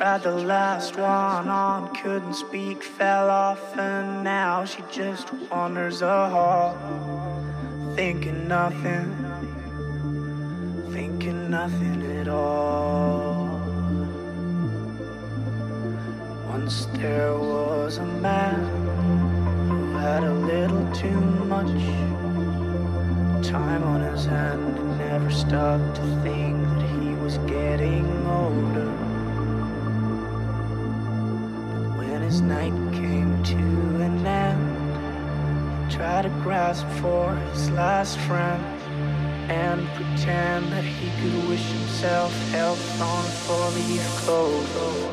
tried the last one on, couldn't speak, fell off, and now she just wanders a hall, thinking nothing, thinking nothing at all. Once there was a man who had a little too much time on his hand and never stopped night came to an end, he tried to grasp for his last friend and pretend that he could wish himself health on a four-leaf clover.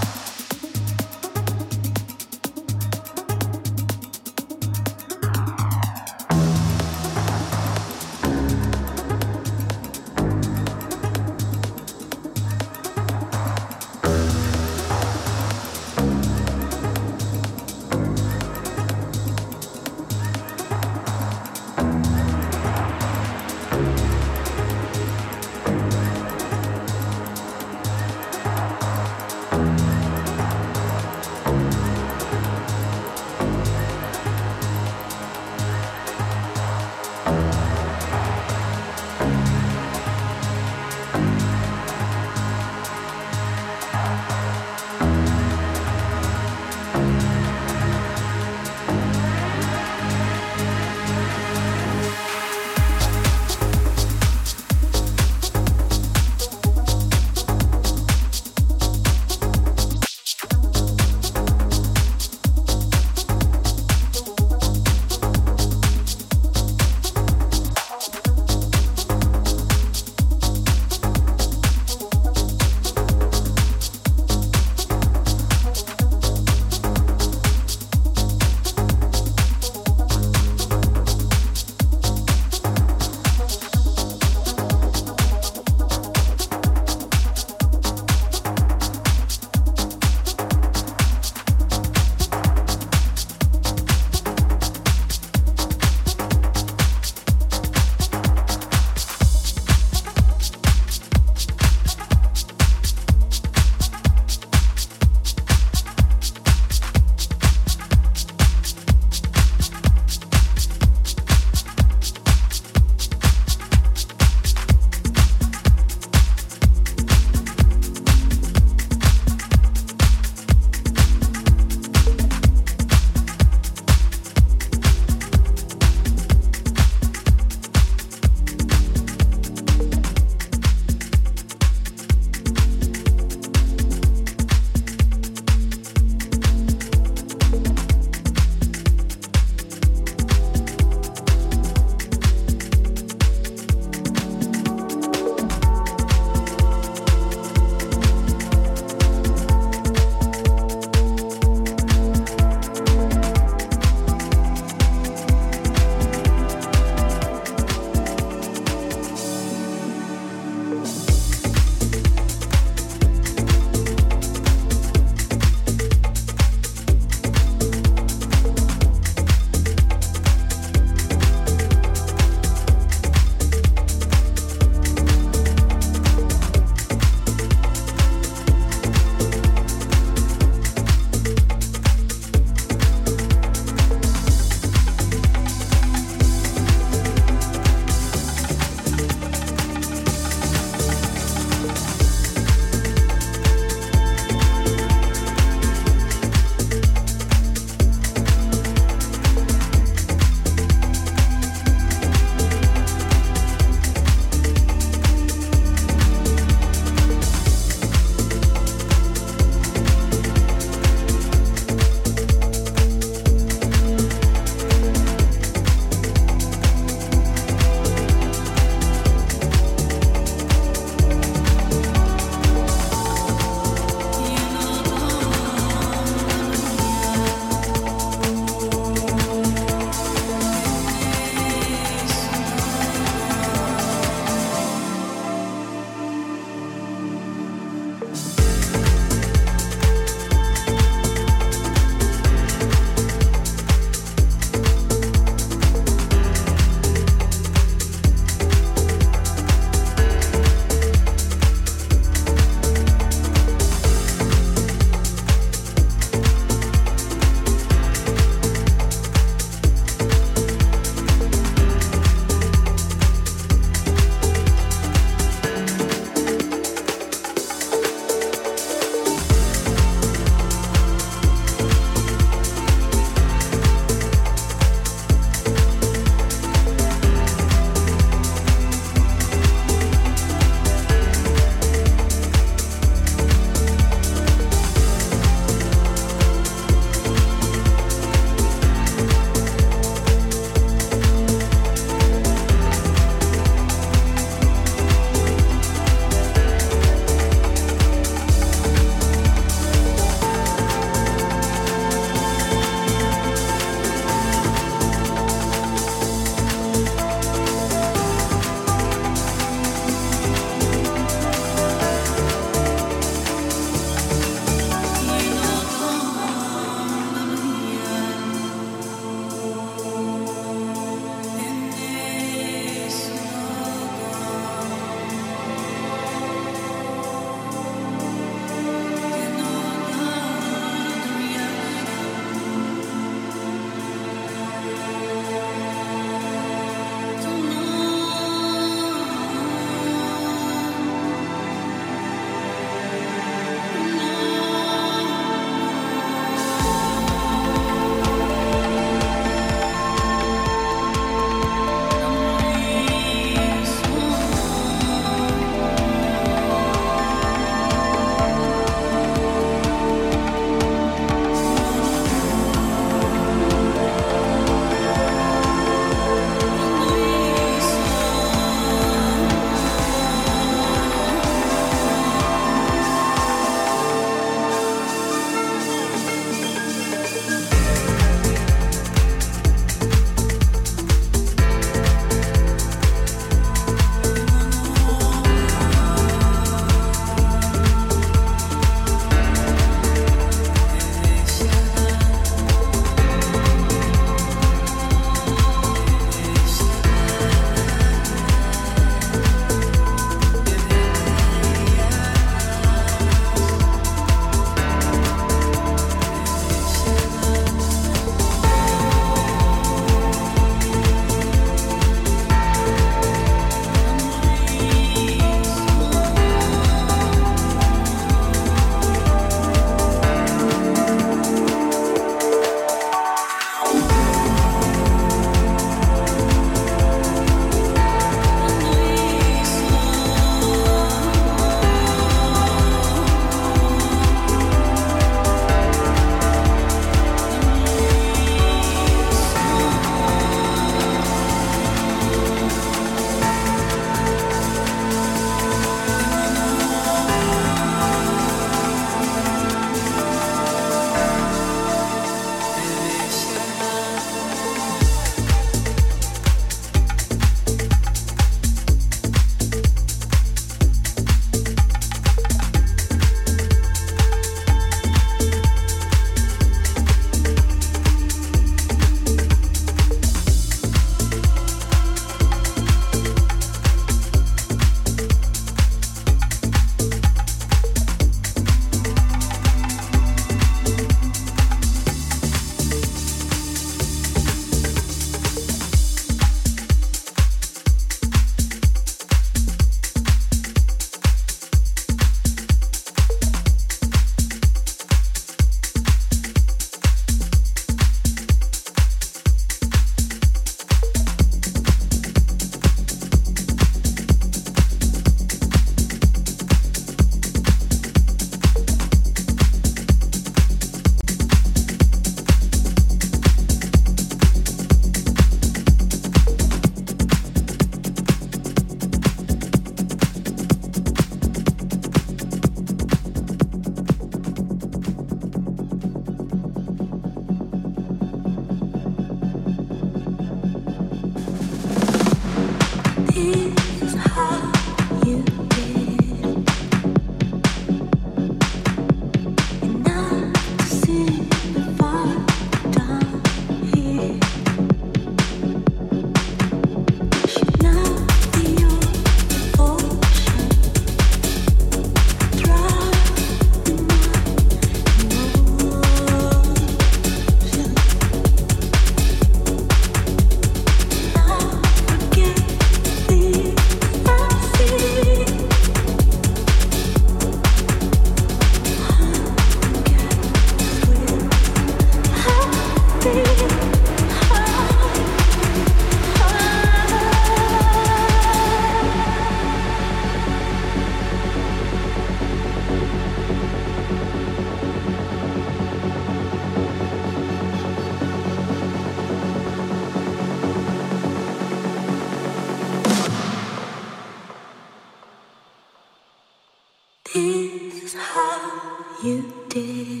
is how you did.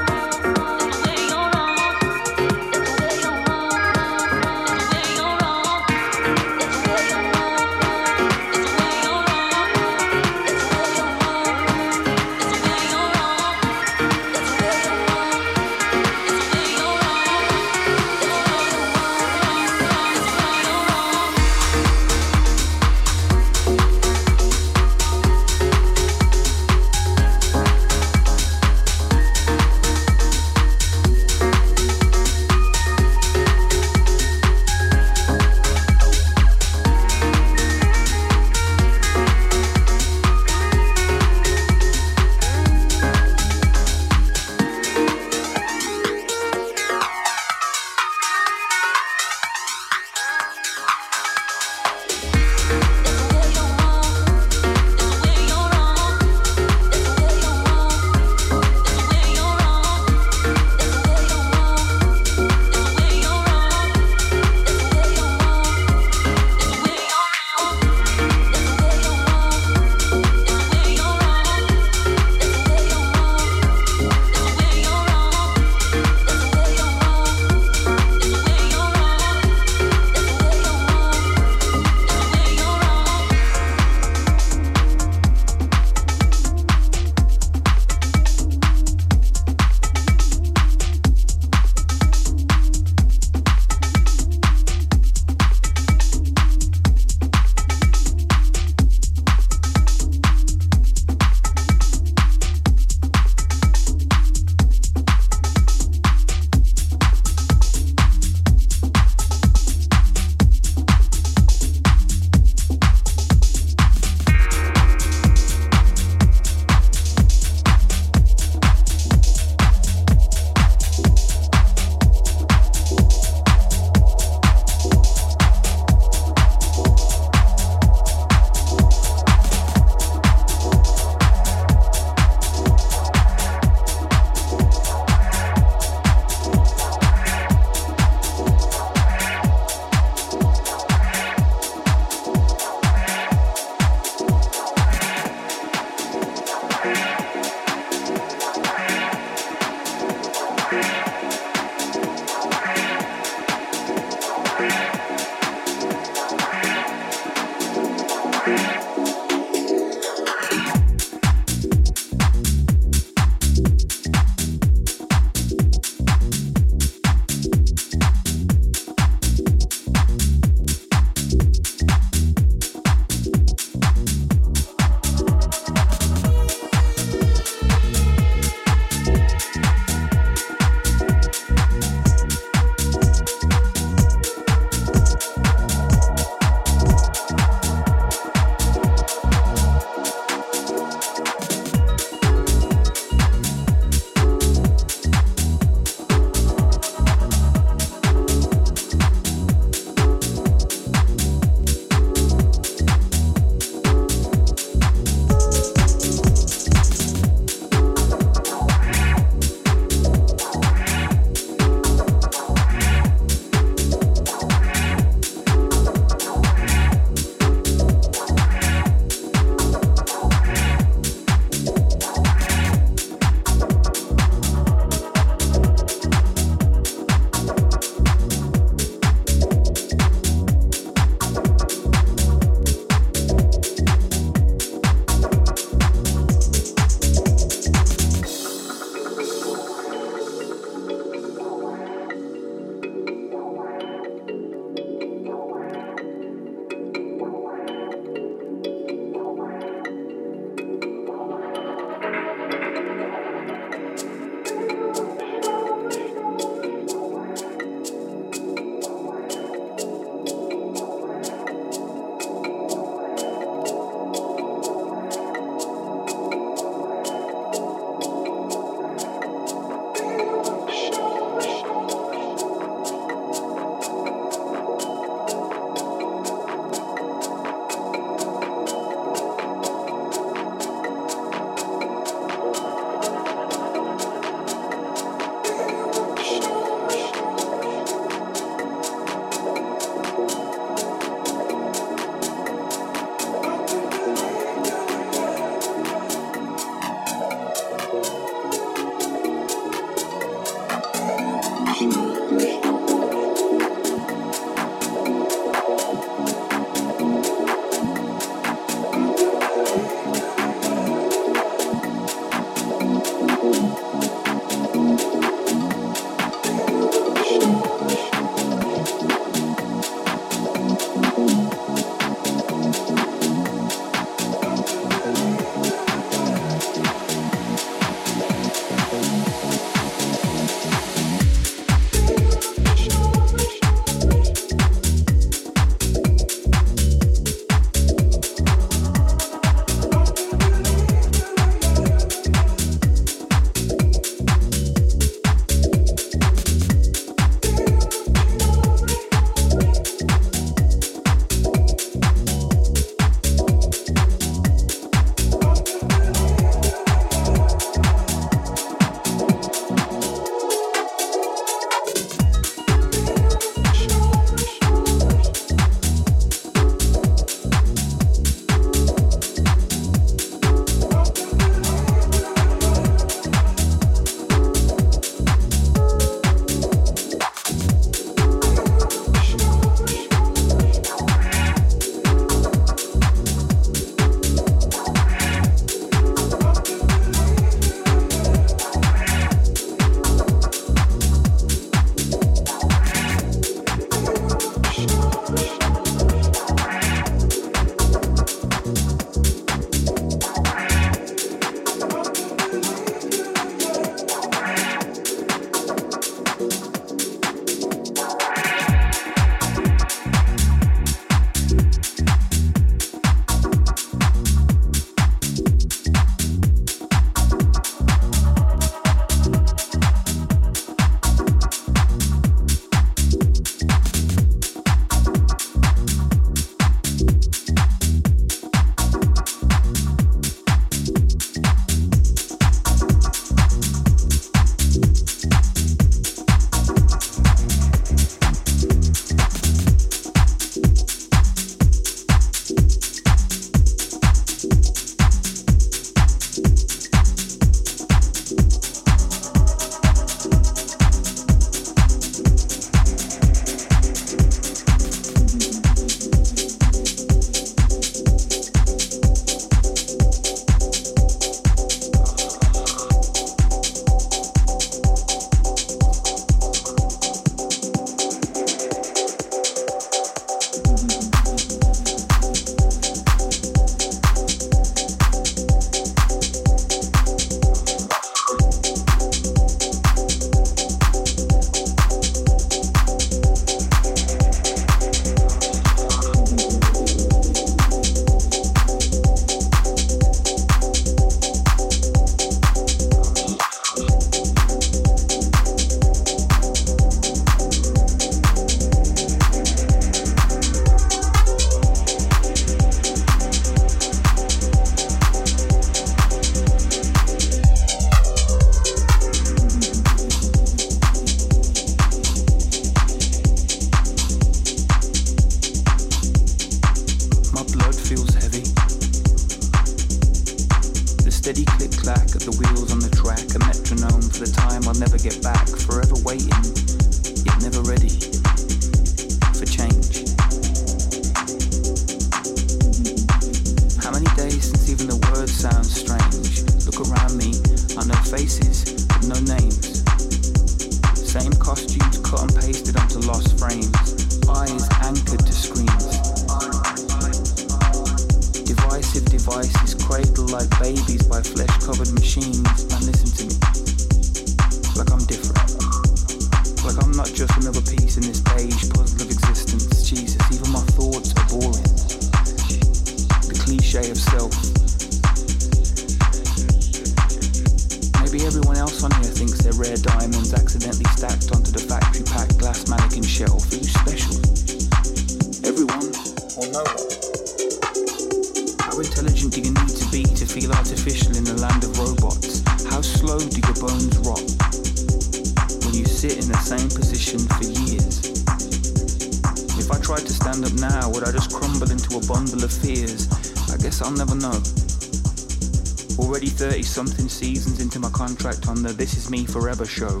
contract on the This Is Me Forever show.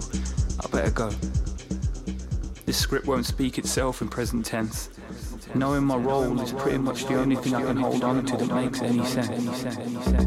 I better go. This script won't speak itself in present tense. Knowing my role is pretty much the only thing I can hold on to that makes any sense.